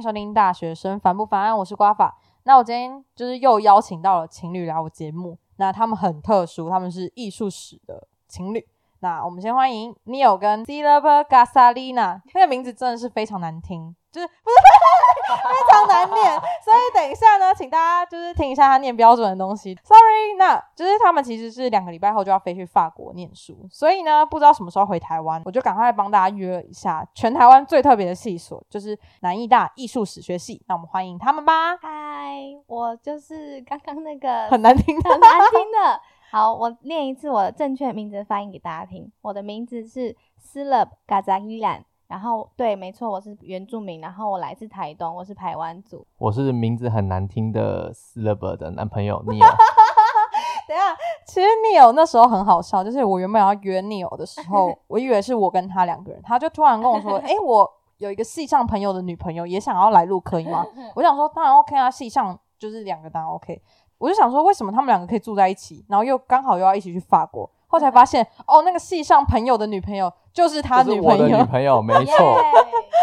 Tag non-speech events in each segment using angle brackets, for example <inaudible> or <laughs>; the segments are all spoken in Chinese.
迎收听《大学生烦不烦》，我是瓜法。那我今天就是又邀请到了情侣来我节目，那他们很特殊，他们是艺术史的情侣。那我们先欢迎 Neil 跟 Silva Gasalina，那个名字真的是非常难听，就是不是非常难念，所以等一下呢，请大家就是听一下他念标准的东西。Sorry，那就是他们其实是两个礼拜后就要飞去法国念书，所以呢，不知道什么时候回台湾，我就赶快帮大家约了一下全台湾最特别的系所，就是南艺大艺术史学系。那我们欢迎他们吧。嗨，我就是刚刚那个很难听的很难听的。好，我念一次我的正确名字发音给大家听。我的名字是 s l a b Gazagilan，然后对，没错，我是原住民，然后我来自台东，我是台湾族。我是名字很难听的 s l a b 的男朋友 Neil。<laughs> <laughs> 等一下，其实 Neil 那时候很好笑，就是我原本要约 Neil 的时候，<laughs> 我以为是我跟他两个人，他就突然跟我说：“哎、我有一个系上朋友的女朋友也想要来录，可以吗？”我想说，当然 OK 啊，系上就是两个当然 OK。我就想说，为什么他们两个可以住在一起，然后又刚好又要一起去法国？后来才发现，哦，那个系上朋友的女朋友就是他就是我的女朋友。女朋友，没错，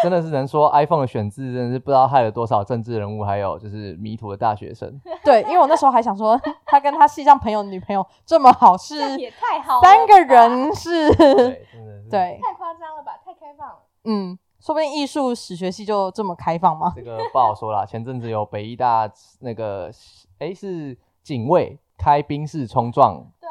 真的是能说 iPhone 的选字真的是不知道害了多少政治人物，还有就是迷途的大学生。<laughs> 对，因为我那时候还想说，他跟他系上朋友的女朋友这么好，是也太好了，三个，人是，对，真的是。对，太夸张了吧，太开放了。嗯，说不定艺术史学系就这么开放吗？这个不好说啦。<laughs> 前阵子有北医大那个，哎，是警卫开兵士冲撞对，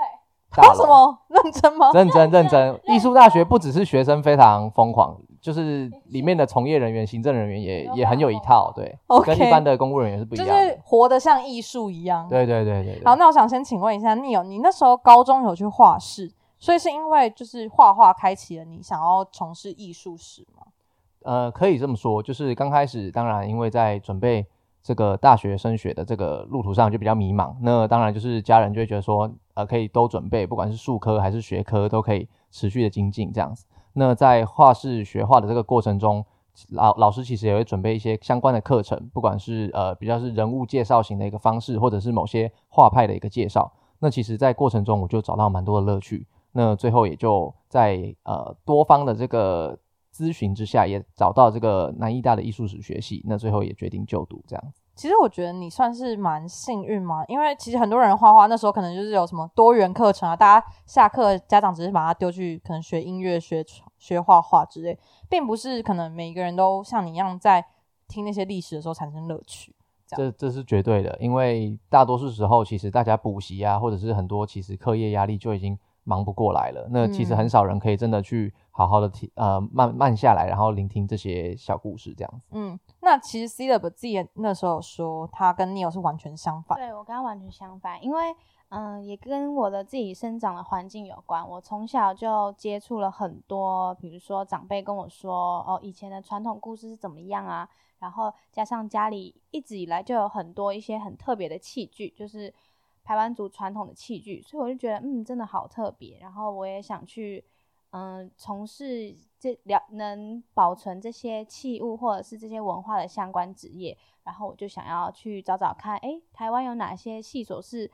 大楼。为什么认真吗？认真认真，<laughs> 艺术大学不只是学生非常疯狂，就是里面的从业人员、行政人员也也很有一套，对 OK 跟一般的公务人员是不一就样的。是活得像艺术一样。对对对对对。好，那我想先请问一下 Neil，你那时候高中有去画室，所以是因为就是画画开启了你想要从事艺术史吗？呃，可以这么说，就是刚开始，当然因为在准备这个大学升学的这个路途上就比较迷茫，那当然就是家人就会觉得说，呃，可以都准备，不管是术科还是学科，都可以持续的精进这样子。那在画室学画的这个过程中，老老师其实也会准备一些相关的课程，不管是呃比较是人物介绍型的一个方式，或者是某些画派的一个介绍。那其实，在过程中我就找到蛮多的乐趣。那最后也就在呃多方的这个咨询之下，也找到这个南艺大的艺术史学系。那最后也决定就读这样子。其实我觉得你算是蛮幸运嘛，因为其实很多人画画那时候可能就是有什么多元课程啊，大家下课家长只是把他丢去可能学音乐、学学画画之类，并不是可能每一个人都像你一样在听那些历史的时候产生乐趣。这这这是绝对的，因为大多数时候其实大家补习啊，或者是很多其实课业压力就已经忙不过来了。那其实嗯很少人可以真的去好好的听呃慢慢下来，然后聆听这些小故事这样子。嗯，那其实 C 的自己那时候说，他跟 Neil 是完全相反。对我跟他完全相反，因为嗯，也跟我的自己生长的环境有关。我从小就接触了很多，比如说长辈跟我说，哦，以前的传统故事是怎么样啊，然后加上家里一直以来就有很多一些很特别的器具，就是台湾族传统的器具，所以我就觉得，嗯，真的好特别。然后我也想去，嗯，从事这了能保存这些器物或者是这些文化的相关职业。然后我就想要去找找看，诶，台湾有哪些系所是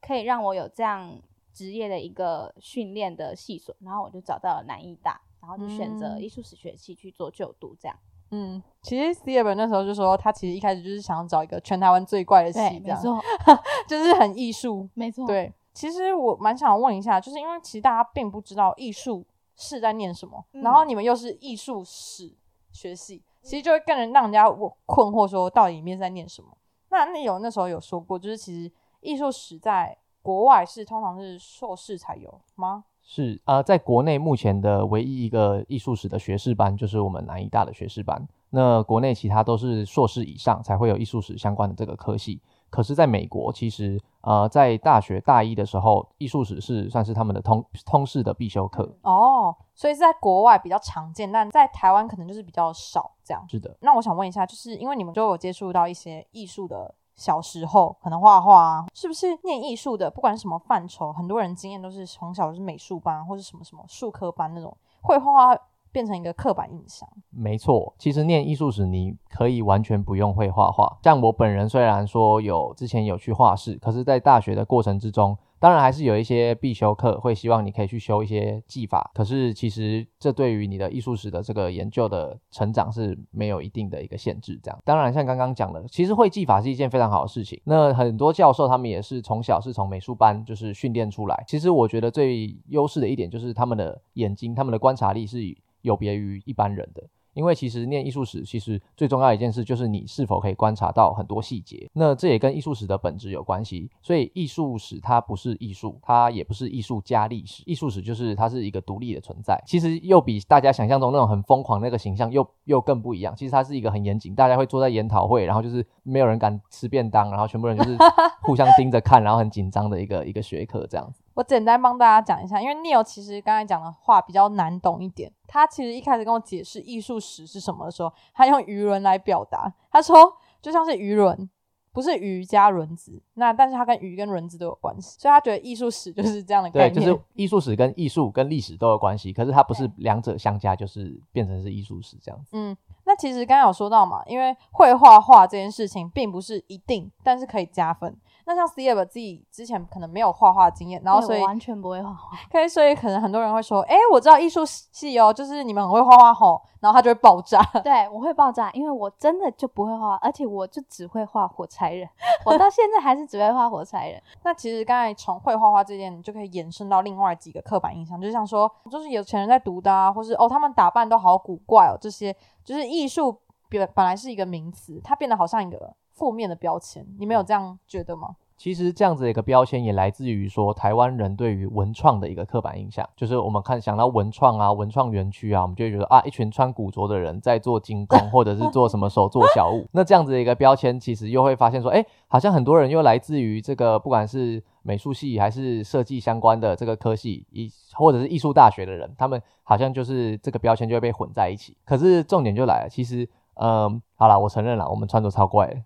可以让我有这样职业的一个训练的系所，然后我就找到了南艺大，然后就选择嗯艺术史学系去做就读，这样。嗯，其实 C 本那时候就说，他其实一开始就是想要找一个全台湾最怪的系，对，这样没错，<laughs> 就是很艺术。没错，对，其实我蛮想问一下，就是因为其实大家并不知道艺术是在念什么，嗯然后你们又是艺术史学系，其实就会更人让人家我困惑说，到底里面在念什么？那那有那时候有说过，就是其实艺术史在国外是通常是硕士才有吗？是呃，在国内目前的唯一一个艺术史的学士班，就是我们南医大的学士班。那国内其他都是硕士以上才会有艺术史相关的这个科系。可是，在美国，其实呃，在大学大一的时候，艺术史是算是他们的通通识的必修课。哦，所以是在国外比较常见，但在台湾可能就是比较少这样。是的，那我想问一下，就是因为你们都有接触到一些艺术的小时候，可能画画啊，是不是念艺术的，不管什么范畴，很多人经验都是从小就是美术班或者什么什么术科班那种，会画画变成一个刻板印象。没错，其实念艺术史你可以完全不用会画画。像我本人虽然说有之前有去画室，可是在大学的过程之中。当然还是有一些必修课会希望你可以去修一些技法，可是其实这对于你的艺术史的这个研究的成长是没有一定的一个限制。这样，当然像刚刚讲的，其实会技法是一件非常好的事情。那很多教授他们也是从小是从美术班就是训练出来。其实我觉得最优势的一点就是他们的眼睛，他们的观察力是有别于一般人的。因为其实念艺术史，其实最重要的一件事就是你是否可以观察到很多细节。那这也跟艺术史的本质有关系。所以艺术史它不是艺术，它也不是艺术加历史。艺术史就是它是一个独立的存在。其实又比大家想象中那种很疯狂那个形象又又更不一样。其实它是一个很严谨，大家会坐在研讨会，然后就是没有人敢吃便当，然后全部人就是 <laughs> 互相盯着看，然后很紧张的一个一个学科这样子。我简单帮大家讲一下，因为 Neil 其实刚才讲的话比较难懂一点。他其实一开始跟我解释艺术史是什么的时候，他用鱼轮来表达。他说就像是鱼轮，不是鱼加轮子，那但是它跟鱼跟轮子都有关系，所以他觉得艺术史就是这样的概念。对，就是艺术史跟艺术跟历史都有关系，可是它不是两者相加就是变成是艺术史这样子。嗯，那其实刚刚有说到嘛，因为会画画这件事情并不是一定，但是可以加分。那像 c e b 自己之前可能没有画画经验，然后所以完全不会画画。<laughs> 可以，所以可能很多人会说，哎，我知道艺术系哦，就是你们很会画画吼，然后他就会爆炸。对，我会爆炸，因为我真的就不会画画，而且我就只会画火柴人，<laughs> 我到现在还是只会画火柴人。那其实刚才从会画画这件，你就可以延伸到另外几个刻板印象，就像说，就是有钱人在读的啊，或是哦，他们打扮都好古怪哦，这些就是艺术本本来是一个名词，它变得好像一个负面的标签，你没有这样觉得吗？其实这样子的一个标签也来自于说台湾人对于文创的一个刻板印象，就是我们看想到文创啊、文创园区啊，我们就会觉得啊，一群穿古着的人在做精工 <laughs> 或者是做什么手做小物。那这样子的一个标签，其实又会发现说，哎，好像很多人又来自于这个不管是美术系还是设计相关的这个科系，艺或者是艺术大学的人，他们好像就是这个标签就会被混在一起。可是重点就来了，其实。嗯，好了，我承认了，我们穿着超怪的，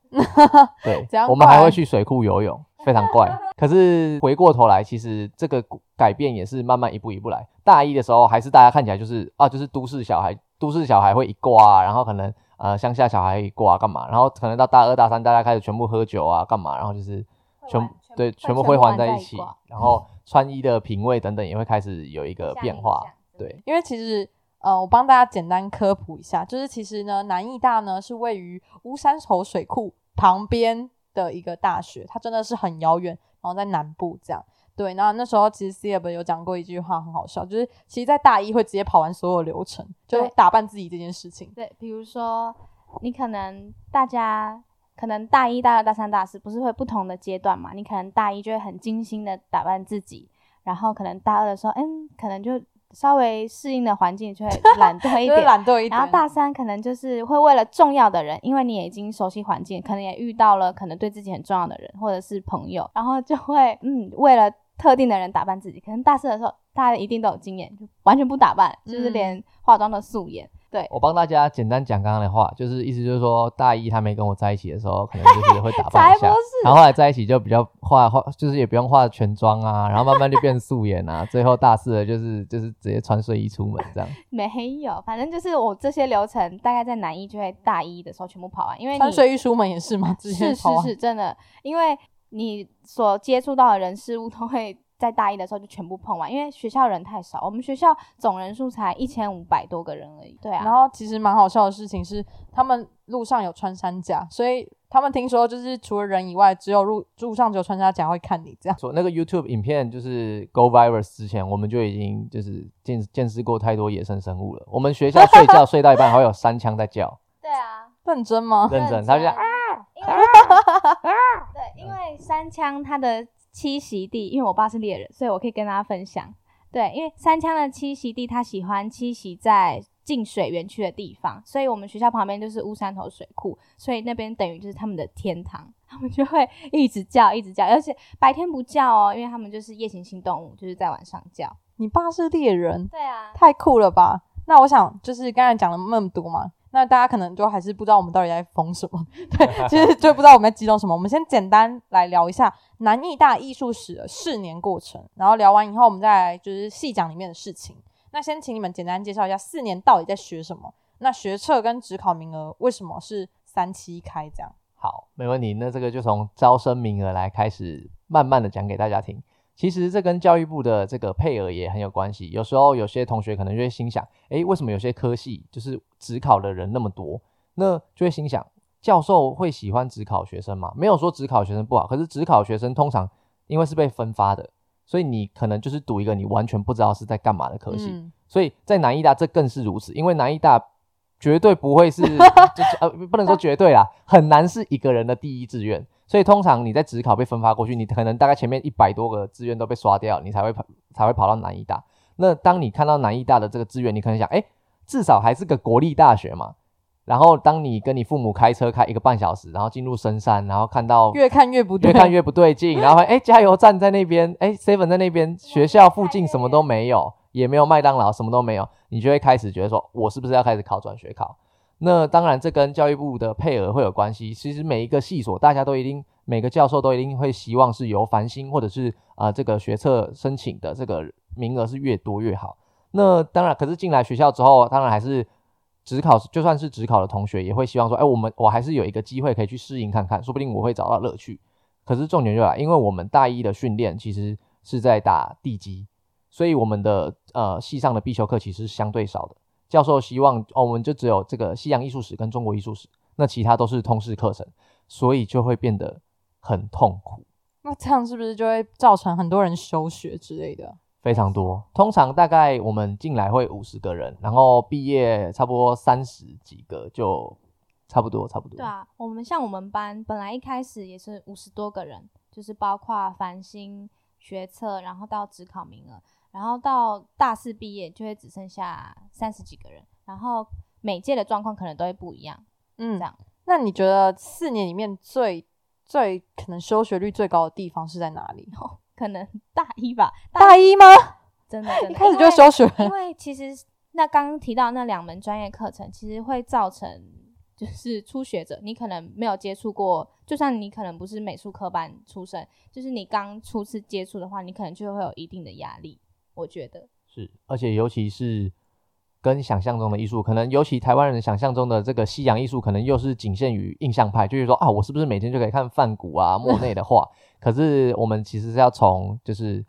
<laughs> 对，我们还会去水库游泳，非常怪。<laughs> 可是回过头来，其实这个改变也是慢慢一步一步来。大一的时候，还是大家看起来就是啊，就是都市小孩，都市小孩会一挂，然后可能呃乡下小孩一挂干嘛，然后可能到大二大三，大家开始全部喝酒啊干嘛，然后就是全对全部辉煌在一起，然后穿衣的品味等等也会开始有一个变化，对，因为其实。呃，我帮大家简单科普一下，就是其实呢，南艺大呢是位于乌山头水库旁边的一个大学，它真的是很遥远，然后在南部这样。对，然后那时候其实 C F 有讲过一句话，很好笑，就是其实，在大一会直接跑完所有流程，就打扮自己这件事情。对，比如说你可能大家可能大一、大二、大三、大四不是会不同的阶段嘛？你可能大一就会很精心的打扮自己，然后可能大二的时候，嗯，可能就。稍微适应的环境就会 <laughs> 懒惰一点，懒惰一点。然后大三可能就是会为了重要的人，因为你也已经熟悉环境，可能也遇到了可能对自己很重要的人或者是朋友，然后就会嗯为了特定的人打扮自己。可能大四的时候，大家一定都有经验，就完全不打扮，就是连化妆都素颜。对我帮大家简单讲刚刚的话，就是意思就是说，大一他没跟我在一起的时候，可能就是会打 <laughs> 扮一下，然后后来在一起就比较化化，就是也不用化全妆啊，然后慢慢就变素颜啊，最后大四了就是就是直接穿睡衣出门这样。没有，反正就是我这些流程大概在南一就会大一的时候全部跑完，因为穿睡衣出门也是吗？是是是，真的，因为你所接触到的人事物都会。在大一的时候就全部碰完，因为学校人太少，我们学校总人数才一千五百多个人而已。对啊，然后其实蛮好笑的事情是，他们路上有穿山甲，所以他们听说就是除了人以外，只有路路上只有穿山甲会看你这样。说那个 YouTube 影片就是 Go Virus 之前，我们就已经就是见见识过太多野生生物了。我们学校睡觉睡到一半，还会有山枪在叫。<laughs> 对啊，<laughs> 认真吗？认真，他就啊啊，对，因为山枪它的。栖息地，因为我爸是猎人，所以我可以跟大家分享。对，因为三枪的栖息地，它喜欢栖息在近水园区的地方，所以我们学校旁边就是乌山头水库，所以那边等于就是他们的天堂，<laughs> 他们就会一直叫，一直叫，而且白天不叫哦，因为他们就是夜行性动物，就是在晚上叫。你爸是猎人？对啊，太酷了吧？那我想就是刚才讲了那么多嘛。那大家可能就还是不知道我们到底在疯什么，对，其实就不知道我们在激动什么。我们先简单来聊一下南艺大艺术史的四年过程，然后聊完以后，我们再来就是细讲里面的事情。那先请你们简单介绍一下四年到底在学什么？那学测跟职考名额为什么是三七开这样？好，没问题。那这个就从招生名额来开始，慢慢的讲给大家听。其实这跟教育部的这个配额也很有关系。有时候有些同学可能就会心想，诶，为什么有些科系就是只考的人那么多？那就会心想，教授会喜欢只考学生吗？没有说只考学生不好，可是只考学生通常因为是被分发的，所以你可能就是读一个你完全不知道是在干嘛的科系。嗯所以在南医大这更是如此，因为南医大绝对不会是，<laughs> 就是呃不能说绝对啦，很难是一个人的第一志愿。所以通常你在职考被分发过去，你可能大概前面一百多个志愿都被刷掉，你才会跑才会跑到南医大。那当你看到南医大的这个志愿，你可能想，哎，至少还是个国立大学嘛。然后当你跟你父母开车开一个半小时，然后进入深山，然后看到越看越不对，越看越不对劲，<laughs> 然后哎，加油站在那边，哎，seven 在那边，学校附近什么都没有，也没有麦当劳，什么都没有，你就会开始觉得说，我是不是要开始考转学考？那当然，这跟教育部的配额会有关系。其实每一个系所，大家都一定，每个教授都一定会希望是由繁星或者是啊、呃这个学测申请的这个名额是越多越好。那当然，可是进来学校之后，当然还是只考，就算是只考的同学也会希望说，哎，我们我还是有一个机会可以去适应看看，说不定我会找到乐趣。可是重点就来，因为我们大一的训练其实是在打地基，所以我们的呃系上的必修课其实是相对少的。教授希望哦，我们就只有这个西洋艺术史跟中国艺术史，那其他都是通识课程，所以就会变得很痛苦，那这样是不是就会造成很多人休学之类的？非常多。通常大概我们进来会五十个人，然后毕业差不多三十几个，就差不多差不多。对啊，我们像我们班本来一开始也是五十多个人，就是包括繁星学测，然后到职考名额，然后到大四毕业就会只剩下三十几个人，然后每届的状况可能都会不一样。嗯这样，那你觉得四年里面最最可能休学率最高的地方是在哪里？<laughs> 可能大一吧，大一吗？真的真的，<laughs> 一开始就休学，因为其实那刚刚提到那两门专业课程，其实会造成就是初学者，你可能没有接触过，就算你可能不是美术科班出身，就是你刚初次接触的话，你可能就会有一定的压力。我觉得，是，而且尤其是跟想象中的艺术，可能尤其台湾人想象中的这个西洋艺术，可能又是仅限于印象派，就是说啊，我是不是每天就可以看梵谷啊、<laughs> 莫内的画？可是我们其实是要从就是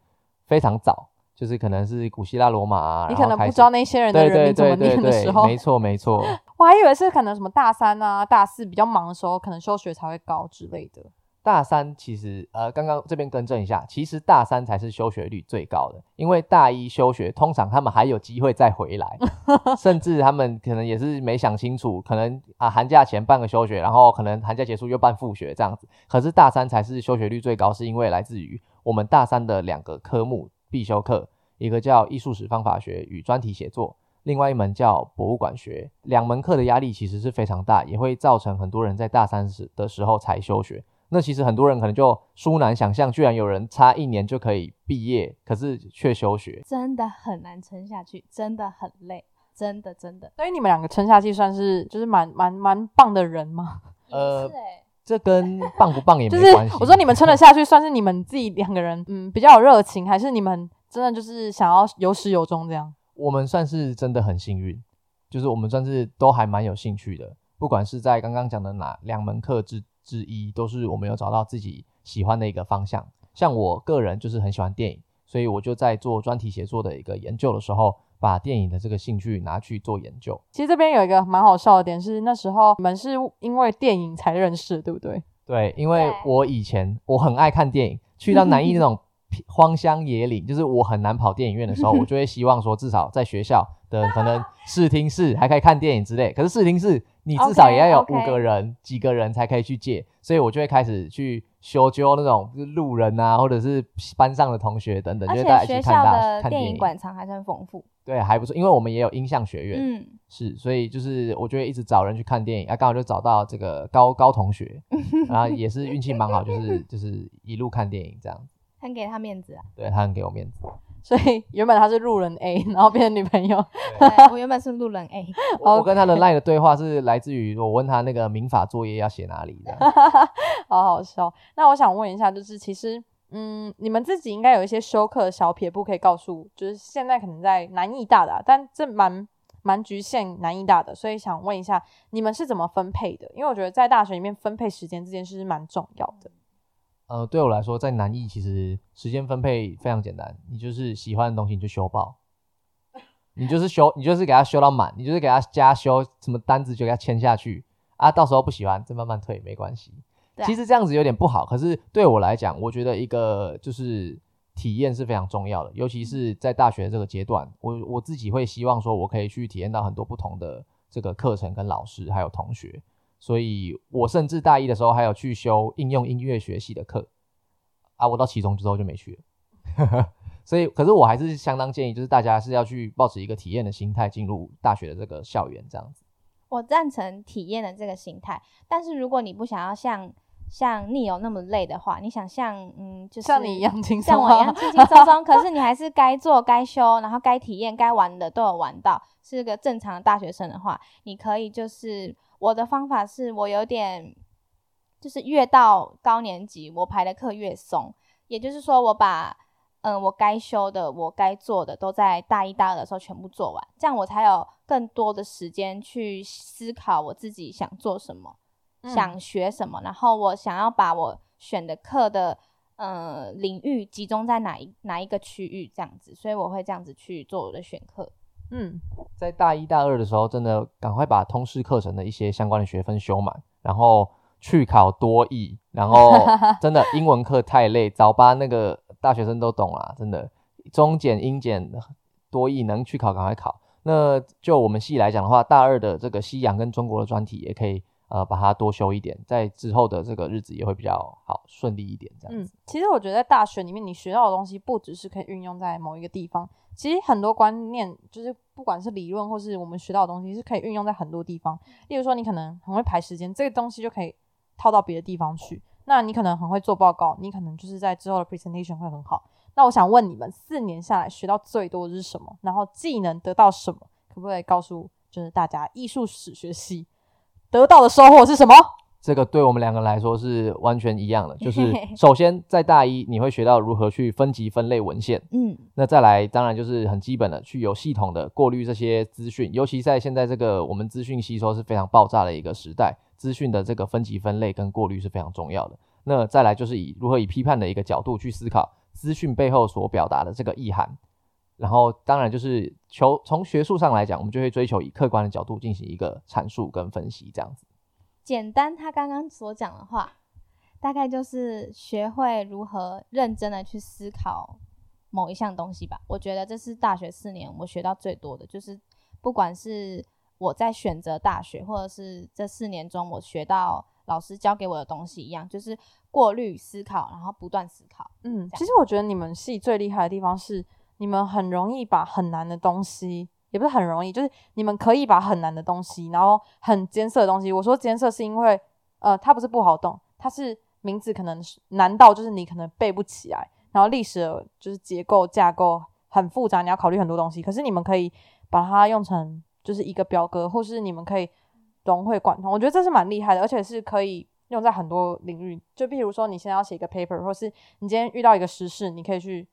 非常早，就是可能是古希腊、罗马啊，你可能不知道那些人的名怎么念的时候，没错没错。我还以为是可能什么大三啊、大四比较忙的时候，可能休学才会高之类的。大三其实呃，刚刚这边更正一下，其实大三才是休学率最高的，因为大一休学，通常他们还有机会再回来，<laughs> 甚至他们可能也是没想清楚，可能啊寒假前办个休学，然后可能寒假结束又办复学这样子。可是大三才是休学率最高，是因为来自于我们大三的两个科目必修课，一个叫艺术史方法学与专题写作。另外一门叫博物馆学，两门课的压力其实是非常大，也会造成很多人在大三时的时候才休学。那其实很多人可能就殊难想象，居然有人差一年就可以毕业，可是却休学。真的很难撑下去，真的很累，真的真的。所以你们两个撑下去，算是就是蛮蛮蛮棒的人吗？<laughs> 呃是欸这跟棒不棒也 <laughs> 没关系。我说你们撑得下去，算是你们自己两个人嗯比较有热情，还是你们真的就是想要有始有终这样？我们算是真的很幸运，就是我们算是都还蛮有兴趣的，不管是在刚刚讲的哪两门课之之一，都是我们有找到自己喜欢的一个方向。像我个人就是很喜欢电影，所以我就在做专题写作的一个研究的时候，把电影的这个兴趣拿去做研究。其实这边有一个蛮好笑的点是，那时候你们是因为电影才认识，对不对？对，因为我以前我很爱看电影，去到南艺那种荒乡野岭，就是我很难跑电影院的时候，我就会希望说，至少在学校的可能视听室还可以看电影之类。可是视听室你至少也要有五个人、几个人才可以去借，所以我就会开始去修究那种就是路人啊，或者是班上的同学等等，而就是大家且学校一起看大的电影看电影。馆藏还算丰富。对，还不错，因为我们也有音像学院，嗯，是，所以就是我就会一直找人去看电影，啊，刚好就找到这个高高同学，<laughs> 然后也是运气蛮好，就是 <laughs> 就是一路看电影这样，<laughs> 很给他面子啊。对他很给我面子。所以 <laughs> 原本他是路人 A，然后变成女朋友。对我原本是路人 A，<laughs> 我我跟他的 line 的对话是来自于我问他那个民法作业要写哪里的，<laughs> 好好笑。那我想问一下，就是其实嗯，你们自己应该有一些修课的小撇步可以告诉，就是现在可能在南艺大的啊，但这蛮蛮局限南艺大的，所以想问一下，你们是怎么分配的？因为我觉得在大学里面分配时间这件事是蛮重要的。呃，对我来说，在南艺其实时间分配非常简单，你就是喜欢的东西你就修爆，你就是修，你就是给他修到满，你就是给他加修什么单子就给他签下去啊，到时候不喜欢再慢慢退没关系。啊其实这样子有点不好，可是对我来讲，我觉得一个就是体验是非常重要的，尤其是在大学这个阶段，我我自己会希望说我可以去体验到很多不同的这个课程跟老师还有同学，所以我甚至大一的时候还有去修应用音乐学系的课啊，我到期中之后就没去了。<laughs> 所以，可是我还是相当建议，就是大家是要去抱持一个体验的心态进入大学的这个校园，这样子。我赞成体验的这个心态，但是如果你不想要像像逆友那么累的话，你想像嗯，就是像你一样轻松像我一样轻轻松松，可是你还是该做、该修，然后该体验、该玩的都有玩到，是个正常的大学生的话，你可以就是我的方法是我有点就是越到高年级，我排的课越松，也就是说我把嗯我该修的、我该做的都在大一、大二的时候全部做完，这样我才有更多的时间去思考我自己想做什么。嗯想学什么，然后我想要把我选的课的呃领域集中在哪一哪一个区域这样子，所以我会这样子去做我的选课。嗯，在大一、大二的时候，真的赶快把通识课程的一些相关的学分修满，然后去考多译，然后 <laughs> 真的英文课太累，早八那个大学生都懂啦，真的中检、英检、多译能去考赶快考。那就我们系来讲的话，大二的这个西洋跟中国的专题也可以呃把它多修一点，在之后的这个日子也会比较好顺利一点，这样嗯。，其实我觉得在大学里面，你学到的东西不只是可以运用在某一个地方，其实很多观念就是不管是理论或是我们学到的东西，是可以运用在很多地方。例如说，你可能很会排时间，这个东西就可以套到别的地方去。那你可能很会做报告，你可能就是在之后的 presentation 会很好。那我想问你们，四年下来学到最多的是什么？然后技能得到什么？可不可以告诉就是大家艺术史学系得到的收获是什么？这个对我们两个来说是完全一样的，<laughs> 就是首先在大一你会学到如何去分级分类文献，嗯，那再来当然就是很基本的去有系统的过滤这些资讯，尤其在现在这个我们资讯吸收是非常爆炸的一个时代，资讯的这个分级分类跟过滤是非常重要的。那再来就是以如何以批判的一个角度去思考资讯背后所表达的这个意涵，然后当然就是求从学术上来讲，我们就会追求以客观的角度进行一个阐述跟分析这样子。简单他刚刚所讲的话，大概就是学会如何认真的去思考某一项东西吧。我觉得这是大学四年我学到最多的，就是不管是我在选择大学，或者是这四年中我学到老师教给我的东西一样，就是过滤思考，然后不断思考。嗯，其实我觉得你们系最厉害的地方是，你们很容易把很难的东西，也不是很容易，就是你们可以把很难的东西，然后很艰涩的东西。我说艰涩是因为，呃，它不是不好懂，它是名字可能难到就是你可能背不起来，然后历史就是结构架构很复杂，你要考虑很多东西。可是你们可以把它用成就是一个表格，或是你们可以融会贯通。我觉得这是蛮厉害的，而且是可以用在很多领域。就比如说你现在要写一个 paper，或是你今天遇到一个时事，你可以去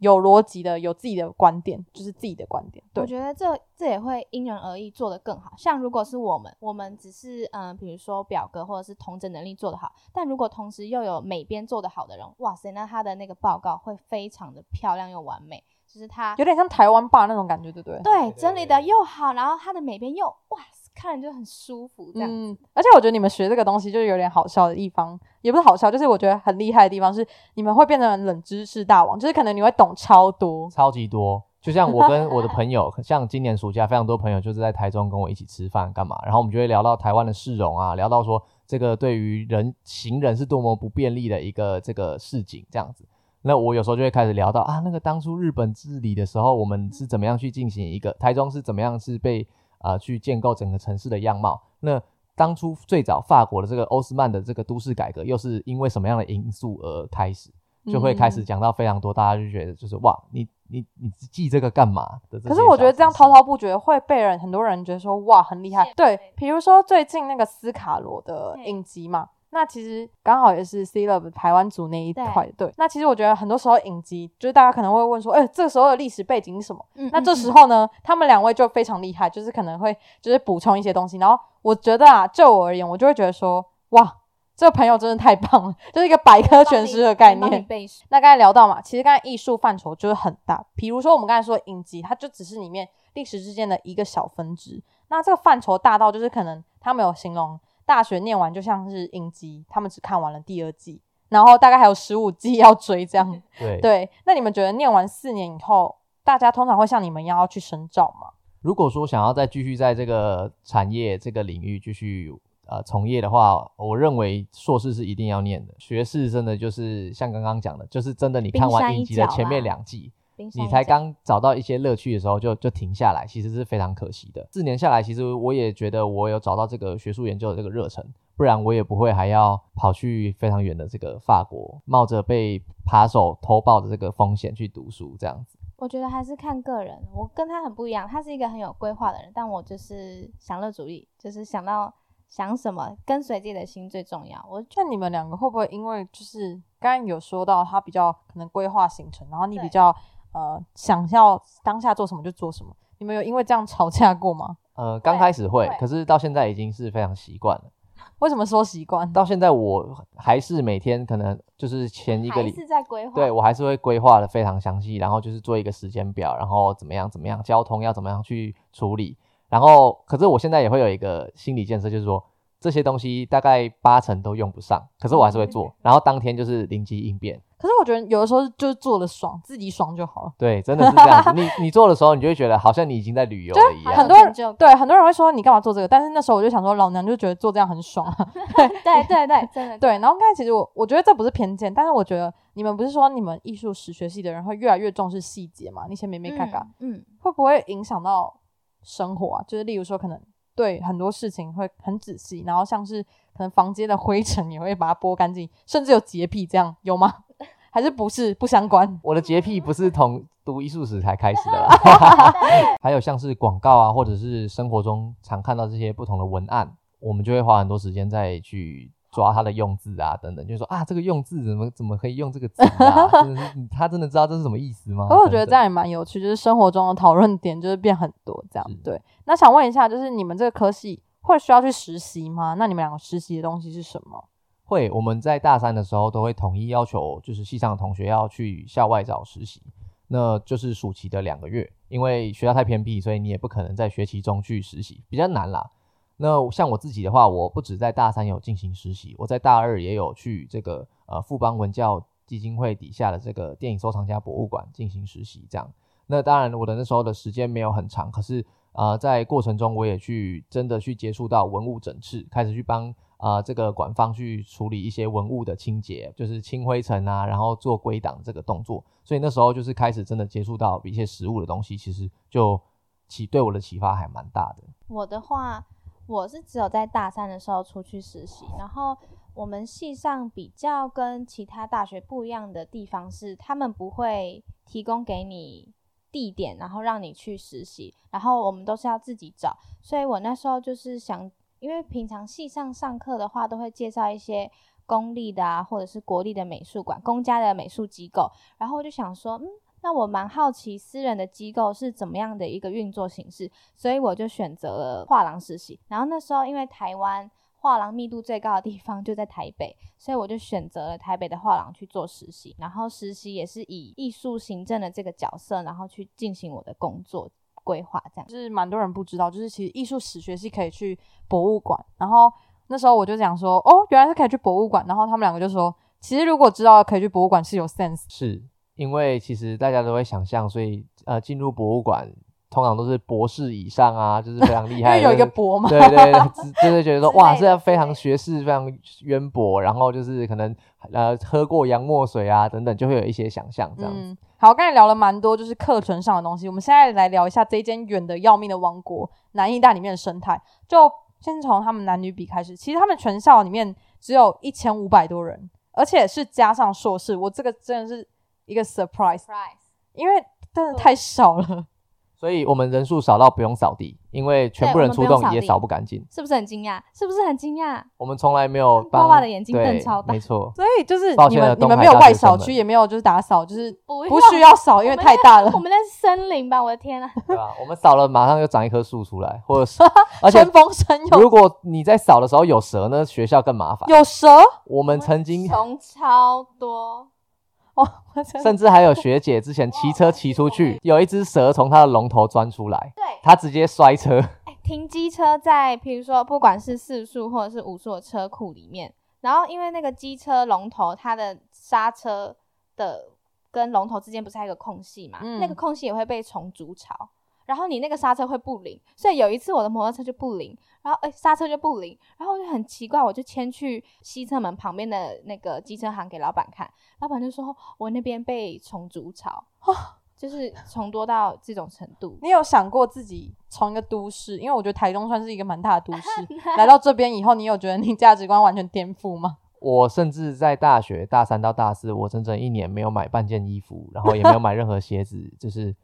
有逻辑的、有自己的观点，就是自己的观点。对我，觉得这这也会因人而异，做得更好。像如果是我们，我们只是嗯、呃比如说表格或者是同整能力做得好，但如果同时又有美编做得好的人，哇塞，那他的那个报告会非常的漂亮又完美，就是他有点像台湾霸那种感觉，对不对？对整理的又好，然后他的美编又哇，看着就很舒服，这样。嗯，而且我觉得你们学这个东西就是有点好笑的地方，也不是好笑，就是我觉得很厉害的地方是你们会变成冷知识大王，就是可能你会懂超多。超级多。就像我跟我的朋友，像今年暑假非常多朋友就是在台中跟我一起吃饭干嘛，然后我们就会聊到台湾的市容啊，聊到说这个对于人行人是多么不便利的一个这个市景这样子。那我有时候就会开始聊到啊，那个当初日本治理的时候，我们是怎么样去进行一个台中是怎么样是被呃去建构整个城市的样貌。那当初最早法国的这个欧斯曼的这个都市改革，又是因为什么样的因素而开始？就会开始嗯讲到非常多，大家就觉得就是哇，你你你记这个干嘛的？可是我觉得这样滔滔滔不绝会被人很多人觉得说哇很厉害对，比如说最近那个斯卡罗的对影集嘛，那其实刚好也是 C Love 台湾组那一块，对。那其实我觉得很多时候影集，就是大家可能会问说，哎，这个时候的历史背景是什么？那这时候呢，他们两位就非常厉害，就是可能会就是补充一些东西。然后我觉得啊，就我而言，我就会觉得说，哇。这个朋友真的太棒了，就是一个百科全书的概念。那刚才聊到嘛，其实刚才艺术范畴就是很大。比如说我们刚才说影集，它就只是里面历史之间的一个小分支。那这个范畴大到就是可能他们有形容大学念完就像是影集，他们只看完了第二季，然后大概还有十五季要追这样。<laughs> 对对，那你们觉得念完四年以后，大家通常会像你们一样要去深造吗？如果说想要再继续在这个产业这个领域继续。呃，从业的话，我认为硕士是一定要念的。学士真的就是像刚刚讲的，就是真的，你看完影集的前面两季，你才刚找到一些乐趣的时候，就就停下来，其实是非常可惜的。四年下来，其实我也觉得我有找到这个学术研究的这个热忱，不然我也不会还要跑去非常远的这个法国，冒着被扒手偷报的这个风险去读书这样子。我觉得还是看个人，我跟他很不一样，他是一个很有规划的人，但我就是享乐主义，就是想到。想什么，跟随自己的心最重要。我得你们两个会不会因为就是刚刚有说到他比较可能规划行程，然后你比较呃想要当下做什么就做什么，你们有因为这样吵架过吗？呃，刚开始会，可是到现在已经是非常习惯了。为什么说习惯？到现在我还是每天可能就是前一个礼是在规划，对我还是会规划的非常详细，然后就是做一个时间表，然后怎么样怎么样，交通要怎么样去处理。然后，可是我现在也会有一个心理建设，就是说这些东西大概八成都用不上，可是我还是会做。然后当天就是灵机应变。可是我觉得有的时候就是做的爽，自己爽就好了。对，真的是这样子。你你做的时候，你就会觉得好像你已经在旅游了一样。很多人就对很多人会说你干嘛做这个？但是那时候我就想说，老娘就觉得做这样很爽。<laughs> 对对对对，真的对。然后刚才其实我我觉得这不是偏见，但是我觉得你们不是说你们艺术史学系的人会越来越重视细节嘛？那些美美嘎嘎，嗯，会不会影响到生活啊？就是例如说可能。对很多事情会很仔细，然后像是可能房间的灰尘也会把它拨干净，甚至有洁癖这样有吗？还是不是不相关？我的洁癖不是从读艺术史才开始的啦，<laughs> 还有像是广告啊，或者是生活中常看到这些不同的文案，我们就会花很多时间再去。抓它的用字啊，等等，就是说啊，这个用字怎么怎么可以用这个字啊？<laughs> 真的是他真的知道这是什么意思吗？可我觉得这样也蛮有趣，就是生活中的讨论点就是变很多这样。对，那想问一下，就是你们这个科系会需要去实习吗？那你们两个实习的东西是什么？会，我们在大三的时候都会统一要求，就是系上的同学要去校外找实习，那就是暑期的两个月，因为学校太偏僻，所以你也不可能在学期中去实习，比较难啦。那像我自己的话，我不止在大三有进行实习，我在大二也有去这个呃富邦文教基金会底下的这个电影收藏家博物馆进行实习。这样，那当然我的那时候的时间没有很长，可是呃在过程中我也去真的去接触到文物整治，开始去帮啊这个馆方去处理一些文物的清洁，就是清灰尘啊，然后做归档这个动作。所以那时候就是开始真的接触到一些实物的东西，其实就启对我的启发还蛮大的。我的话。我是只有在大三的时候出去实习，然后我们系上比较跟其他大学不一样的地方是，他们不会提供给你地点，然后让你去实习，然后我们都是要自己找。所以我那时候就是想，因为平常系上上课的话，都会介绍一些公立的啊，或者是国立的美术馆、公家的美术机构，然后我就想说，嗯。那我蛮好奇私人的机构是怎么样的一个运作形式，所以我就选择了画廊实习。然后那时候因为台湾画廊密度最高的地方就在台北，所以我就选择了台北的画廊去做实习。然后实习也是以艺术行政的这个角色，然后去进行我的工作规划。这样就是蛮多人不知道，就是其实艺术史学是可以去博物馆。然后那时候我就讲说，哦，原来是可以去博物馆。然后他们两个就说，其实如果知道可以去博物馆是有 sense，是。因为其实大家都会想象，所以呃，进入博物馆通常都是博士以上啊，<laughs> 就是非常厉害。因为有一个博嘛。对对，就是觉得说 <laughs> 哇，这样非常学识非常渊博，然后就是可能呃喝过洋墨水啊等等，就会有一些想象这样子。好，刚才聊了蛮多就是课程上的东西，我们现在来聊一下这间远的要命的王国——南艺大里面的生态。就先从他们男女比开始，其实他们全校里面只有一千五百多人，而且是加上硕士。我这个真的是。一个 surprise，因为真的太少了，所以我们人数少到不用扫地。因为全部人出动也扫不干净。是不是很惊讶？是不是很惊讶？我们从来没有爸爸的眼睛瞪超大没错。所以就是抱歉你们你们没有外学生们扫区，也没有就是打扫，就是不不需要扫，因为太大了我。们那是森林吧？我的天啊！<laughs> 对啊？我们扫了，马上就长一棵树出来，或者是，<laughs> 而且春风声有如果你在扫的时候有蛇呢，学校更麻烦。有蛇，我们曾经虫超多，<laughs> 甚至还有学姐之前骑车骑出去，有一只蛇从她的龙头钻出来，对，她直接摔车。哎，停机车在，譬如说不管是四速或者是五速的车库里面，然后因为那个机车龙头它的刹车的跟龙头之间不是还有一个空隙嘛，嗯那个空隙也会被虫筑巢，然后你那个刹车会不灵，所以有一次我的摩托车就不灵，然后哎刹车就不灵，然后我就很奇怪，我就牵去西侧门旁边的那个机车行给老板看，老板就说我那边被虫筑巢。就是虫多到这种程度，你有想过自己从一个都市，因为我觉得台中算是一个蛮大的都市，<laughs> 来到这边以后，你有觉得你价值观完全颠覆吗？我甚至在大学大三到大四，我整整一年没有买半件衣服，然后也没有买任何鞋子，就是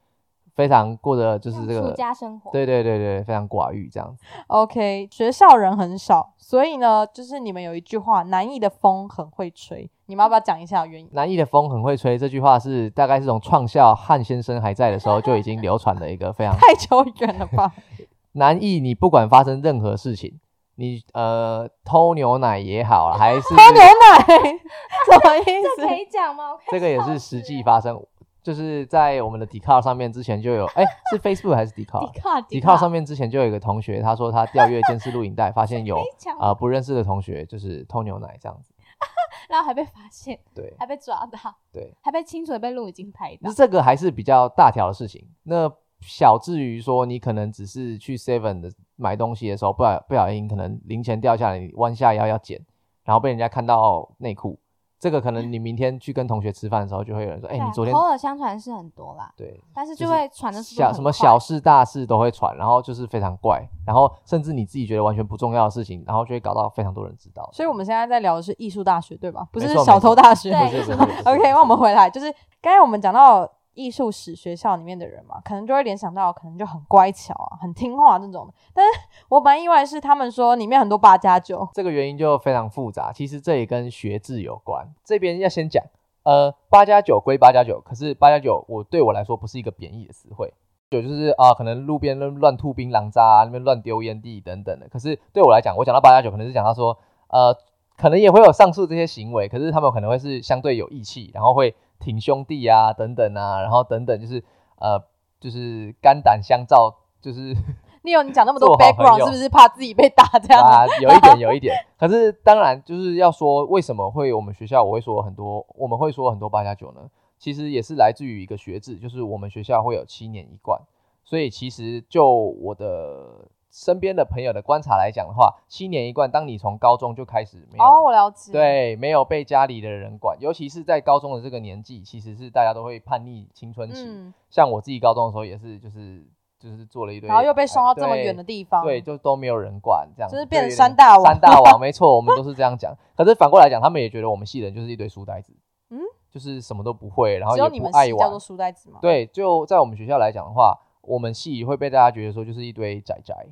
非常过得就是这出个，家生活。对对对对，非常寡欲这样子。OK，学校人很少，所以呢，就是你们有一句话，南艺的风很会吹，你们要不要讲一下原因？南艺的风很会吹，这句话是大概是从创校汉先生还在的时候就已经流传的一个非常 <laughs> 太久远了吧？<laughs> 南艺，你不管发生任何事情，你呃偷牛奶也好啦，还是偷牛奶 <laughs> 什么意思？这可以讲吗？这个也是实死际发生，就是在我们的 d 卡上面之前就有，<laughs> 哎、是 Facebook 还是 d 卡迪卡迪卡上面之前就有一个同学，他说他调阅监视录影带，发现有啊呃不认识的同学就是偷牛奶这样子。<laughs> 然后还被发现，对还被抓到，对，还被清楚的被录影机拍到那。这个还是比较大条的事情。那小至于说你可能只是去 Seven 的买东西的时候，不小不小心可能零钱掉下来，你弯下腰要捡，然后被人家看到内裤，这个可能你明天去跟同学吃饭的时候，就会有人说，哎、你昨天口耳相传是很多啦，对。但是就就是会传的速度小什么小事大事都会传，然后就是非常怪，然后甚至你自己觉得完全不重要的事情，然后就会搞到非常多人知道。所以我们现在在聊的是艺术大学，对吧？不是小偷大学。<laughs> 对 OK，那我们回来，就是刚才我们讲到艺术史学校里面的人嘛，可能就会联想到可能就很乖巧啊、很听话这种。但是我蛮意外是，他们说里面很多八加九，这个原因就非常复杂，其实这也跟学制有关。这边要先讲，呃，八加九归八加九，可是八加九我对我来说不是一个贬义的词汇，九就是啊、可能路边乱乱吐槟榔渣、啊，那边乱丢烟蒂等等的。可是对我来讲，我讲到八加九，可能是讲到说，呃，可能也会有上述这些行为，可是他们可能会是相对有义气，然后会挺兄弟啊，等等啊，然后等等就是呃，就是肝胆相照，就是。<laughs> 你有你讲那么多 background，是不是怕自己被打这样？啊，<laughs> 有一点，有一点。可是当然，就是要说为什么会我们学校我会说很多，我们会说很多八加九呢？其实也是来自于一个学制，就是我们学校会有七年一贯，所以其实就我的身边的朋友的观察来讲的话，七年一贯，当你从高中就开始没有、哦，我了解。，对没有被家里的人管，尤其是在高中的这个年纪，其实是大家都会叛逆青春期。嗯，像我自己高中的时候也是，就是就是做了一堆，然后又被送到哎这么远的地方，对，就都没有人管，这样子就是变成有点山大王山大王，<laughs> 没错，我们都是这样讲。可是反过来讲，他们也觉得我们系人就是一堆书呆子，嗯，就是什么都不会，然后也不爱玩你们系叫做。书呆子嘛。，对，就在我们学校来讲的话，我们系会被大家觉得说就是一堆宅宅，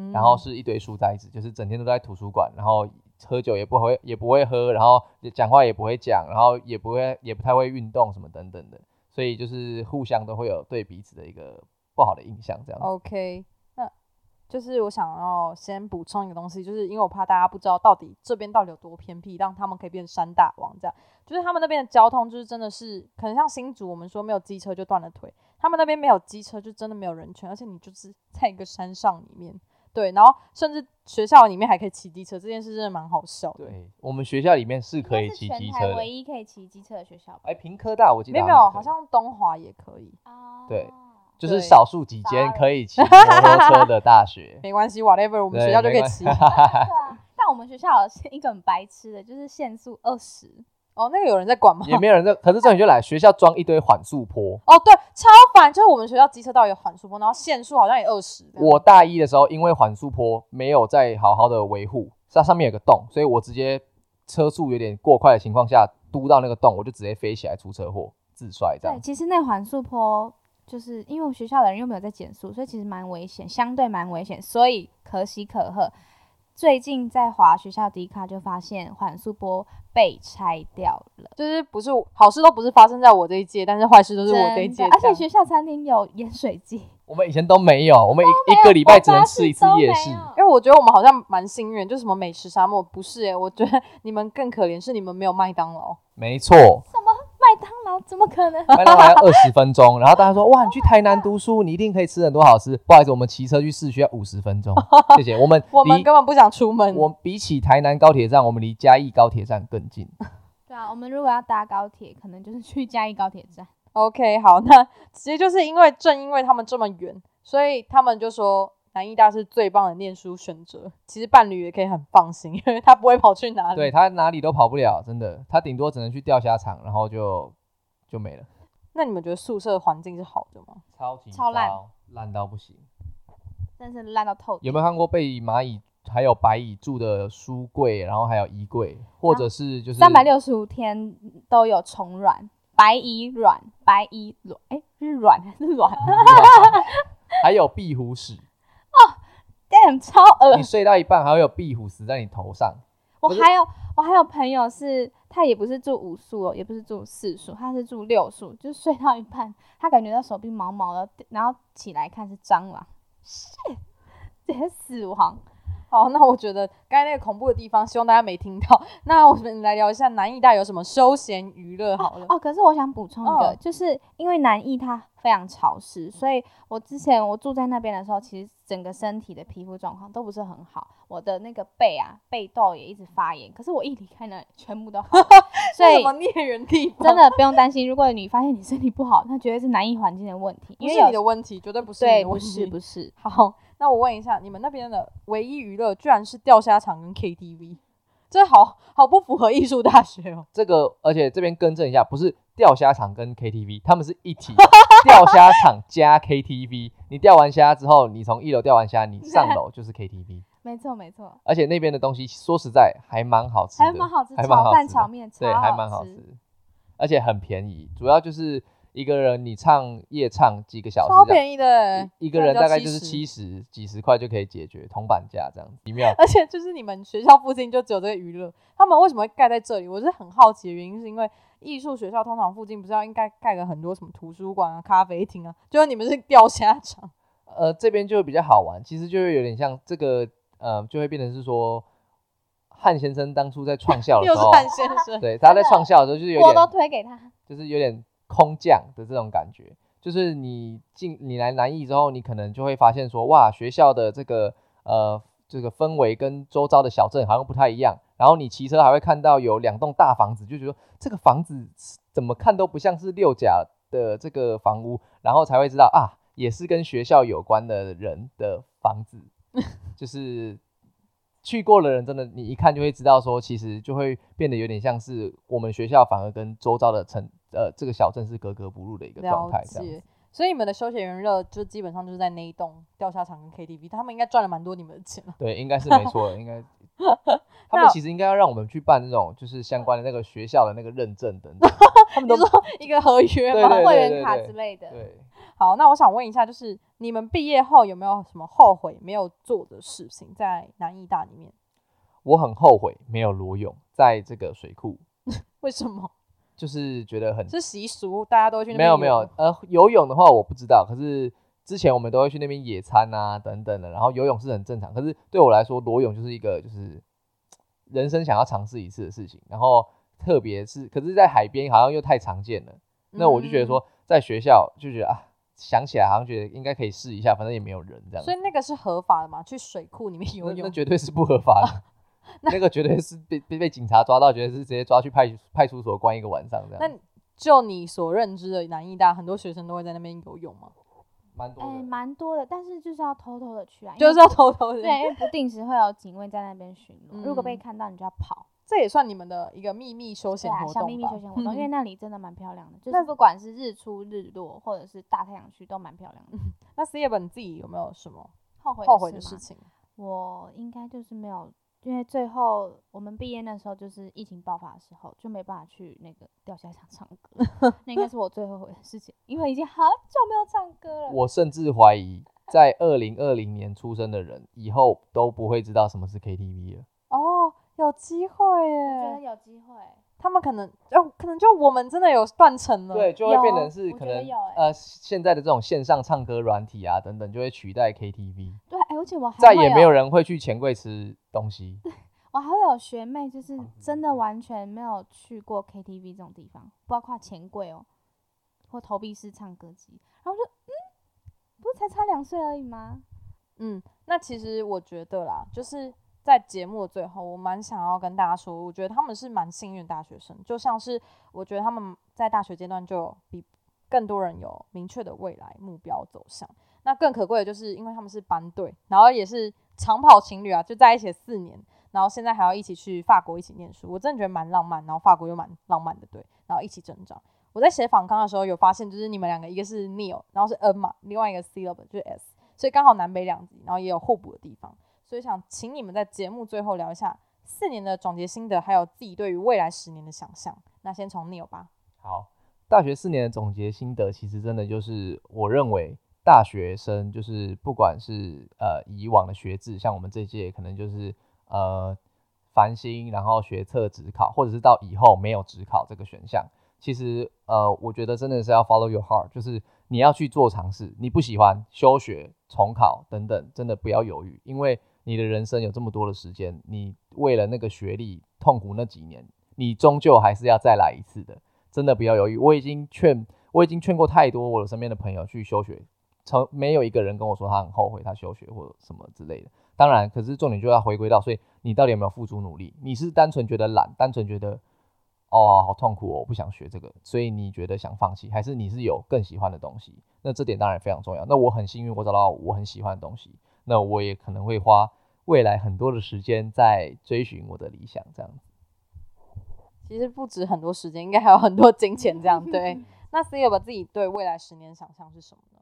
嗯然后是一堆书呆子，就是整天都在图书馆，然后喝酒也不会也不会喝，然后讲话也不会讲，然后也不会也不太会运动什么等等的，所以就是互相都会有对彼此的一个不好的印象，这样。OK，那就是我想要先补充一个东西，就是因为我怕大家不知道到底这边到底有多偏僻，让他们可以变山大王这样。就是他们那边的交通，就是真的是可能像新竹，我们说没有机车就断了腿，他们那边没有机车就真的没有人权，而且你就是在一个山上里面，对，然后甚至学校里面还可以骑机车，这件事真的蛮好笑的。对，我们学校里面是可以骑机车的唯。一可以骑机车的学校吧？哎，平科大我记得没有没有，好像东华也可以，啊对就是少数几间可以骑 <laughs> 摩托车的大学。没关系，whatever，我们学校就可以骑。<laughs> 对啊，但我们学校是一个很白痴的，就是限速二十。哦，那个有人在管吗？也没有人在，可是这种就来学校装一堆缓速坡。哦，对，超烦，就是我们学校机车道有缓速坡，然后限速好像也二十。我大一的时候，因为缓速坡没有再好好的维护，它上面有个洞，所以我直接车速有点过快的情况下，嘟到那个洞，我就直接飞起来出车祸，自摔这对，其实那缓速坡就是因为我学校的人又没有在减速，所以其实蛮危险，相对蛮危险，所以可喜可贺。最近在华学校迪卡就发现缓速波被拆掉了，就是不是好事都不是发生在我这一届，但是坏事都是我这一届，而且学校餐厅有盐水鸡，<laughs> 我们以前都没有，我们一一个礼拜只能吃一次夜市。因为我觉得我们好像蛮幸运，就什么美食沙漠不是诶、我觉得你们更可怜，是你们没有麦当劳。没错，麦当劳怎么可能？<laughs> 麦当劳要二十分钟，然后大家说哇，你去台南读书，你一定可以吃很多好吃。不好意思，我们骑车去市区要五十分钟，<laughs> 谢谢。我们 <laughs> 我们根本不想出门。我比起台南高铁站，我们离嘉义高铁站更近。对啊，我们如果要搭高铁，可能就是去嘉义高铁站。OK，好，那其实就是因为正因为他们这么远，所以他们就说南医大是最棒的念书选择。其实伴侣也可以很放心，因为他不会跑去哪里。对，他哪里都跑不了，真的，他顶多只能去钓虾场，然后就就没了。那你们觉得宿舍环境是好的吗？超级超烂，烂到不行。真是烂到透。有没有看过被蚂蚁还有白蚁住的书柜，然后还有衣柜，或者是就是三百六十五天都有虫卵，白蚁卵，白蚁卵，哎、是卵还是卵 <laughs> 还有壁虎屎，？Damn，超恶你睡到一半还会有壁虎死在你头上。我还有我还有朋友是，他也不是住五宿哦，也不是住四宿，他是住六宿，就睡到一半，他感觉到手臂毛毛的，然后起来看是蟑螂，shit，<laughs> 直接死亡。好，那我觉得刚才那个恐怖的地方，希望大家没听到。那我们来聊一下南艺大有什么休闲娱乐好了。哦，可是我想补充一个，嗯就是因为南艺它非常潮湿，所以我之前我住在那边的时候，其实整个身体的皮肤状况都不是很好，我的那个背啊背痘也一直发炎，可是我一离开那，全部都好了，<laughs> 所以这什么孽缘地方？真的不用担心，如果你发现你身体不好，那绝对是南艺环境的问题，不是因为你的问题，绝对不是你对，不的问题。是不是，好，那我问一下，你们那边的唯一娱乐居然是钓虾场跟 KTV，<laughs> 这好好不符合艺术大学哦。这个，而且这边更正一下，不是钓虾场跟 KTV，他们是一体，钓虾场加 KTV。你钓完虾之后，你从一楼钓完虾，你上楼就是 KTV。<laughs> 没错没错，而且那边的东西说实在还蛮好吃的，还蛮好吃，还蛮炒饭、好吃的炒面超对，还蛮好。吃，而且很便宜。主要就是一个人你唱夜唱几个小时，超便宜的欸，一一个人大概就是七十几十块就可以解决铜板价这样子，奇妙。而且就是你们学校附近就只有这个娱乐，他们为什么会盖在这里？我是很好奇的原因，是因为艺术学校通常附近不是要应该盖个很多什么图书馆啊、咖啡厅啊，就是你们是钓虾场，<laughs> 呃，这边就会比较好玩，其实就会有点像这个，呃，就会变成是说，汉先生当初在创校的 <laughs> 时候，又是汉先生，对，他在创校的时候就是有锅都点，推给他，就是有点空降的这种感觉，就是你进你来南艺之后，你可能就会发现说，哇，学校的这个呃这个氛围跟周遭的小镇好像不太一样，然后你骑车还会看到有两栋大房子，就觉得这个房子怎么看都不像是六甲的这个房屋，然后才会知道啊，也是跟学校有关的人的房子，<laughs> 就是去过的人真的，你一看就会知道说，其实就会变得有点像是我们学校反而跟周遭的城呃这个小镇是格格不入的一个状态，这样。。所以你们的休闲娱乐就基本上就是在那一栋钓虾场跟 KTV，他们应该赚了蛮多你们的钱了。对，应该是没错的，应该。<laughs> 他们其实应该要让我们去办那种就是相关的那个学校的那个认证等等，<laughs> 他们都说一个合约吗？对对会员卡之类的。对。好，那我想问一下，就是你们毕业后有没有什么后悔没有做的事情在南艺大里面？我很后悔没有裸泳在这个水库，<laughs> 为什么？就是觉得很是习俗，大家都会去那没有没有呃游泳的话我不知道，可是之前我们都会去那边野餐啊等等的，然后游泳是很正常，可是对我来说裸泳就是一个就是人生想要尝试一次的事情，然后特别是可是在海边好像又太常见了，那我就觉得嗯说在学校就觉得啊想起来好像觉得应该可以试一下，反正也没有人这样所以那个是合法的嘛？去水库里面游泳那，绝对是不合法的。<laughs> 那个绝对是被被被警察抓到，绝对是直接抓去派派出所关一个晚上这样。那就你所认知的南艺大，很多学生都会在那边游泳吗？哎，蛮多的。蛮多的，但是就是要偷偷的去啊，就是要偷偷的。对，因为不定时会有警卫在那边巡逻，如果被嗯看到你就要跑。这也算你们的一个秘密休闲活动吧？小秘密休闲活动，因为 <laughs> 那里真的蛮漂亮的，就是不管是日出日落或者是大太阳区都蛮漂亮的。<laughs> 那 C 业本自己有没有什么后悔后悔的事情？我应该就是没有因为最后我们毕业那时候就是疫情爆发的时候，就没办法去那个钓虾场唱歌，<laughs> 那应该是我最后悔的事情，因为已经好久没有唱歌了。我甚至怀疑，在二零二零年出生的人，以后都不会知道什么是 KTV 了。哦，有机会觉得耶，有机会，他们可能哦，可能就我们真的有断层了。对，就会变成是可能呃现在的这种线上唱歌软体啊等等，就会取代 KTV，对，哎、而且我还再也没有人会去钱柜吃东西。我还会有学妹，就是真的完全没有去过 KTV 这种地方，包括钱柜哦，或投币式唱歌机。然后我就嗯，不是才差两岁而已吗？嗯，那其实我觉得啦，就是在节目的最后，我蛮想要跟大家说，我觉得他们是蛮幸运的大学生，就像是我觉得他们在大学阶段就比更多人有明确的未来目标走向。那更可贵的就是，因为他们是班队，然后也是长跑情侣啊，就在一起四年，然后现在还要一起去法国一起念书，我真的觉得蛮浪漫。然后法国又蛮浪漫的，对，然后一起成长。我在写访纲的时候有发现，就是你们两个一个是 Neil，然后是 N 嘛，另外一个 C 了就是 S，所以刚好南北两极，然后也有互补的地方。所以想请你们在节目最后聊一下四年的总结心得，还有自己对于未来十年的想象。那先从 Neil 吧。好，大学四年的总结心得，其实真的就是我认为大学生就是不管是呃以往的学制，像我们这届可能就是呃繁星，然后学测、职考，或者是到以后没有职考这个选项，其实呃我觉得真的是要 follow your heart，就是你要去做尝试，你不喜欢休学、重考等等，真的不要犹豫，因为你的人生有这么多的时间，你为了那个学历痛苦那几年，你终究还是要再来一次的。真的不要犹豫。我已经劝，我已经劝过太多我身边的朋友去休学，从没有一个人跟我说他很后悔他休学或者什么之类的。当然，可是重点就要回归到，所以你到底有没有付出努力？你是单纯觉得懒，单纯觉得哦好痛苦哦，我不想学这个，所以你觉得想放弃，还是你是有更喜欢的东西？那这点当然非常重要。那我很幸运，我找到我很喜欢的东西，那我也可能会花未来很多的时间在追寻我的理想，这样子。其实不止很多时间，应该还有很多金钱这样。对，<laughs> 那 C 有把自己对未来十年想象是什么呢？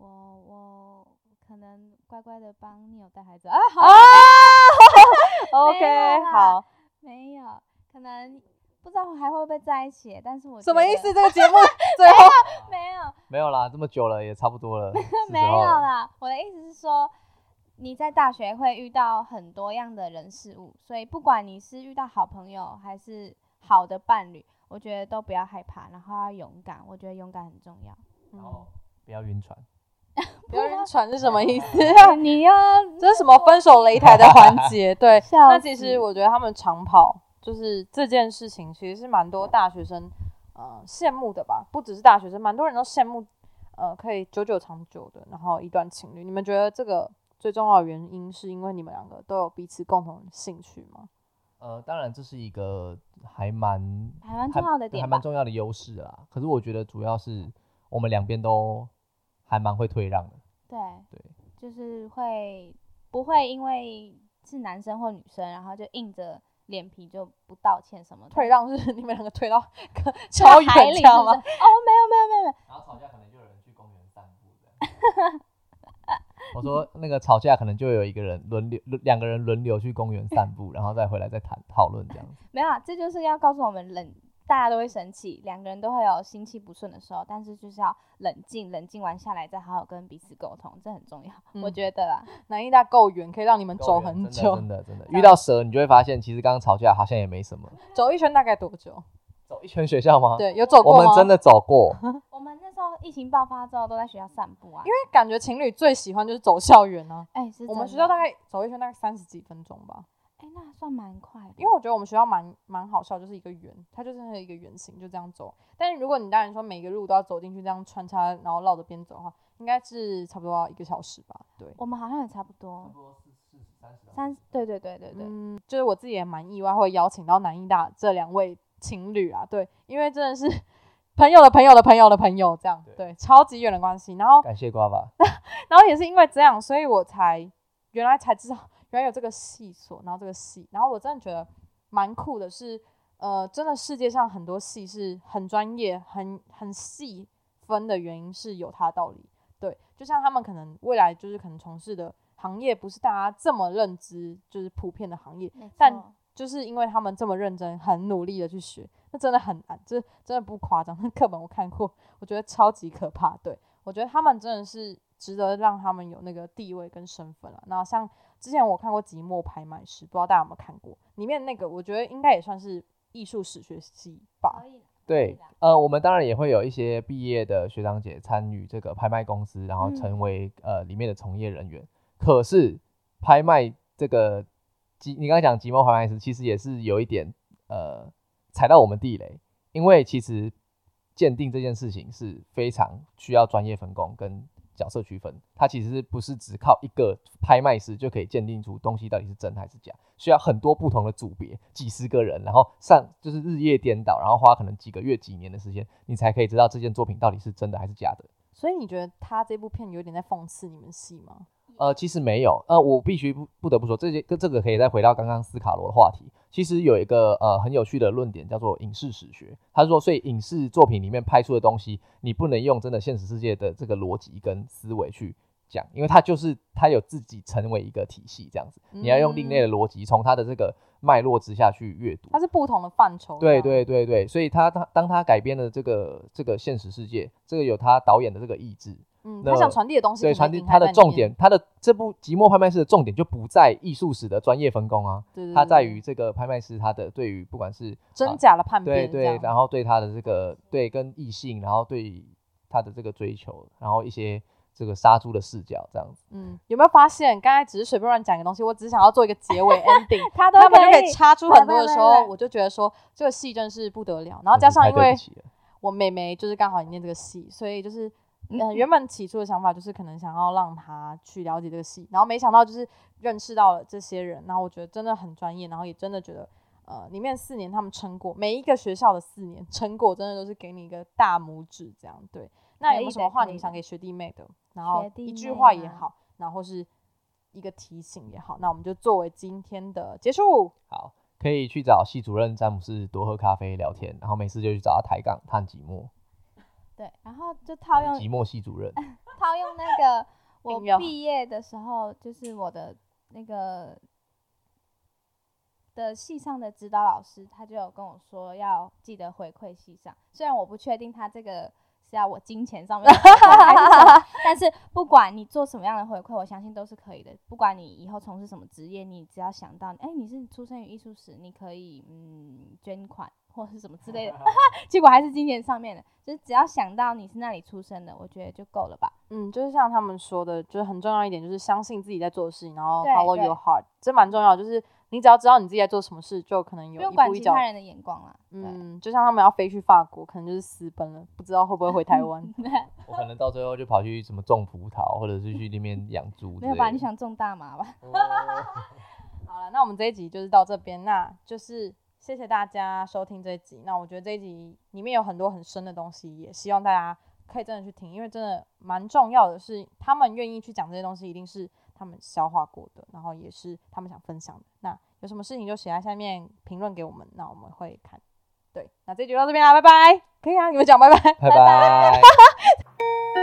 我我可能乖乖的帮你有带孩子啊，好啊，OK，好，没有，可能不知道还会不会在一起，但是我什么意思？这个节目 <laughs> 最后没有，没有啦，这么久了也差不多了，<laughs> 没。有啦，我的意思是说，你在大学会遇到很多样的人事物，所以不管你是遇到好朋友还是好的伴侣，我觉得都不要害怕，然后要勇敢，我觉得勇敢很重要。然后不要晕船。<laughs> 不要晕船是什么意思？<laughs> 你要 <laughs> 这是什么分手擂台的环节？对，笑那其实我觉得他们长跑就是这件事情，其实是蛮多大学生呃羡慕的吧？不只是大学生，蛮多人都羡慕呃可以久久长久的，然后一段情侣。你们觉得这个最重要的原因是因为你们两个都有彼此共同的兴趣吗？呃，当然这是一个还蛮还蛮重要的点还蛮。重要的优势啦。可是我觉得主要是我们两边都还蛮会退让的。对对，就是会不会因为是男生或女生，然后就硬着脸皮就不道歉什么的？退让是 <laughs> 你们两个退到 <laughs> 退超远这样吗？哦，没有没有没有没有，然后吵架可能就有人去公园散步这样。<laughs> 我说那个吵架可能就有一个人轮流，两个人轮流去公园散步，然后再回来再谈讨论这样子。没有啊，这就是要告诉我们冷，大家都会生气，两个人都会有心气不顺的时候，但是就是要冷静，冷静完下来再好好跟彼此沟通，这很重要，<laughs> 我嗯觉得啦。南艺大够远，可以让你们走很久。真的真的真的遇到蛇，你就会发现其实刚刚吵架好像也没什么。走一圈大概多久？走一圈学校吗？，对，有走我过我？们真的走过。<laughs> 我们那时候疫情爆发之后都在学校散步啊，因为感觉情侣最喜欢就是走校园呢、哎、是我们学校大概走一圈大概三十几分钟吧，哎、那算蛮快的，因为我觉得我们学校蛮蛮好笑，就是一个圆，它就是那一个圆形，就这样走。但是如果你当然说每个路都要走进去，这样穿插，然后绕着边走的话，应该是差不多要一个小时吧。对，我们好像也差不多三，对对对对对，嗯，就是我自己也蛮意外会邀请到南艺大这两位情侣啊，对，因为真的是朋友的朋友的朋友的朋友这样，对对，超级远的关系。然后感谢瓜吧。<laughs> 然后也是因为这样，所以我才原来才知道原来有这个系所，然后这个系，然后我真的觉得蛮酷的是，呃，真的世界上很多系是很专业、很很细分的原因是有它的道理。对，就像他们可能未来就是可能从事的行业不是大家这么认知，就是普遍的行业，但就是因为他们这么认真、很努力的去学，那真的很难，这真的不夸张。那课本我看过，我觉得超级可怕。对我觉得他们真的是值得让他们有那个地位跟身份啊。那像之前我看过《寂寞拍卖师》，不知道大家有没有看过？里面那个我觉得应该也算是艺术史学系吧对，呃，我们当然也会有一些毕业的学长姐参与这个拍卖公司，然后嗯成为、呃里面的从业人员。可是拍卖这个即你刚才讲即墨拍卖师，其实也是有一点呃踩到我们地雷，因为其实鉴定这件事情是非常需要专业分工跟角色区分，它其实不是只靠一个拍卖师就可以鉴定出东西到底是真还是假，需要很多不同的组别，几十个人，然后上就是日夜颠倒，然后花可能几个月、几年的时间，你才可以知道这件作品到底是真的还是假的。所以你觉得他这部片有点在讽刺你们系吗？呃，其实没有，呃，我必须不不得不说，这些跟这个可以再回到刚刚斯卡罗的话题。其实有一个呃很有趣的论点叫做影视史学，他说，所以影视作品里面拍出的东西，你不能用真的现实世界的这个逻辑跟思维去讲，因为它就是它有自己成为一个体系这样子，你要用另类的逻辑，从它的这个脉络之下去阅读。它是不同的范畴。对，对对对，所以他他当他改编了这个这个现实世界，这个有他导演的这个意志，嗯，他想传递的东西对，传递隐含在里面它的重点，，他的这部《即墨拍卖师》的重点就不在艺术史的专业分工啊，对对它在于这个拍卖师他的对于不管是真假的判对对，别这样，然后对他的这个对跟异性，然后对他的这个追求，然后一些这个杀猪的视角这样子。嗯，有没有发现刚才只是随便乱讲一个东西，我只是想要做一个结尾 <laughs> ending，<laughs> 他都他们就可可以插出很多的时候，对对对对我就觉得说这个戏真是不得了。然后加上因为我妹妹就是刚好也念这个戏，所以就是嗯呃原本起初的想法就是可能想要让他去了解这个戏，然后没想到就是认识到了这些人，然后我觉得真的很专业，然后也真的觉得。呃，里面四年他们撑过，每一个学校的四年撑过，真的都是给你一个大拇指，这样对。那有没有什么话你们想给学弟妹的？然后一句话也好，然后是一个提醒也好，那我们就作为今天的结束。好，可以去找系主任詹姆斯多喝咖啡聊天，然后没事就去找他抬杠探寂寞，对，然后就套用寂寞系主任。<laughs> 套用那个 <laughs> 我毕业的时候，就是我的那个的系上的指导老师，他就有跟我说要记得回馈系上。虽然我不确定他这个是要我金钱上面的回馈还是什么，<laughs> 但是不管你做什么样的回馈，我相信都是可以的。不管你以后从事什么职业，你只要想到，哎、你是出生于艺术史，你可以嗯捐款或是什么之类的，<laughs> 结果还是金钱上面的，就是只要想到你是那里出生的，我觉得就够了吧。嗯，就是像他们说的，就是很重要一点，就是相信自己在做的事情，然后对 follow your heart，这蛮重要的。就是你只要知道你自己在做什么事，就可能有不用管一步一脚。其他人的眼光啦。嗯，就像他们要飞去法国，可能就是私奔了，不知道会不会回台湾。<laughs> <laughs> 我可能到最后就跑去什么种葡萄，或者是去那边养猪之类的。没有吧？你想种大麻吧？哦好了，那我们这一集就是到这边，那就是谢谢大家收听这一集。那我觉得这一集里面有很多很深的东西，也希望大家可以真的去听，因为真的蛮重要的是，他们愿意去讲这些东西，一定是他们消化过的，然后也是他们想分享的。那有什么事情就写在下面评论给我们，那我们会看。对，那这集就到这边啦，拜拜。可以啊，你们讲拜拜。拜拜。<laughs>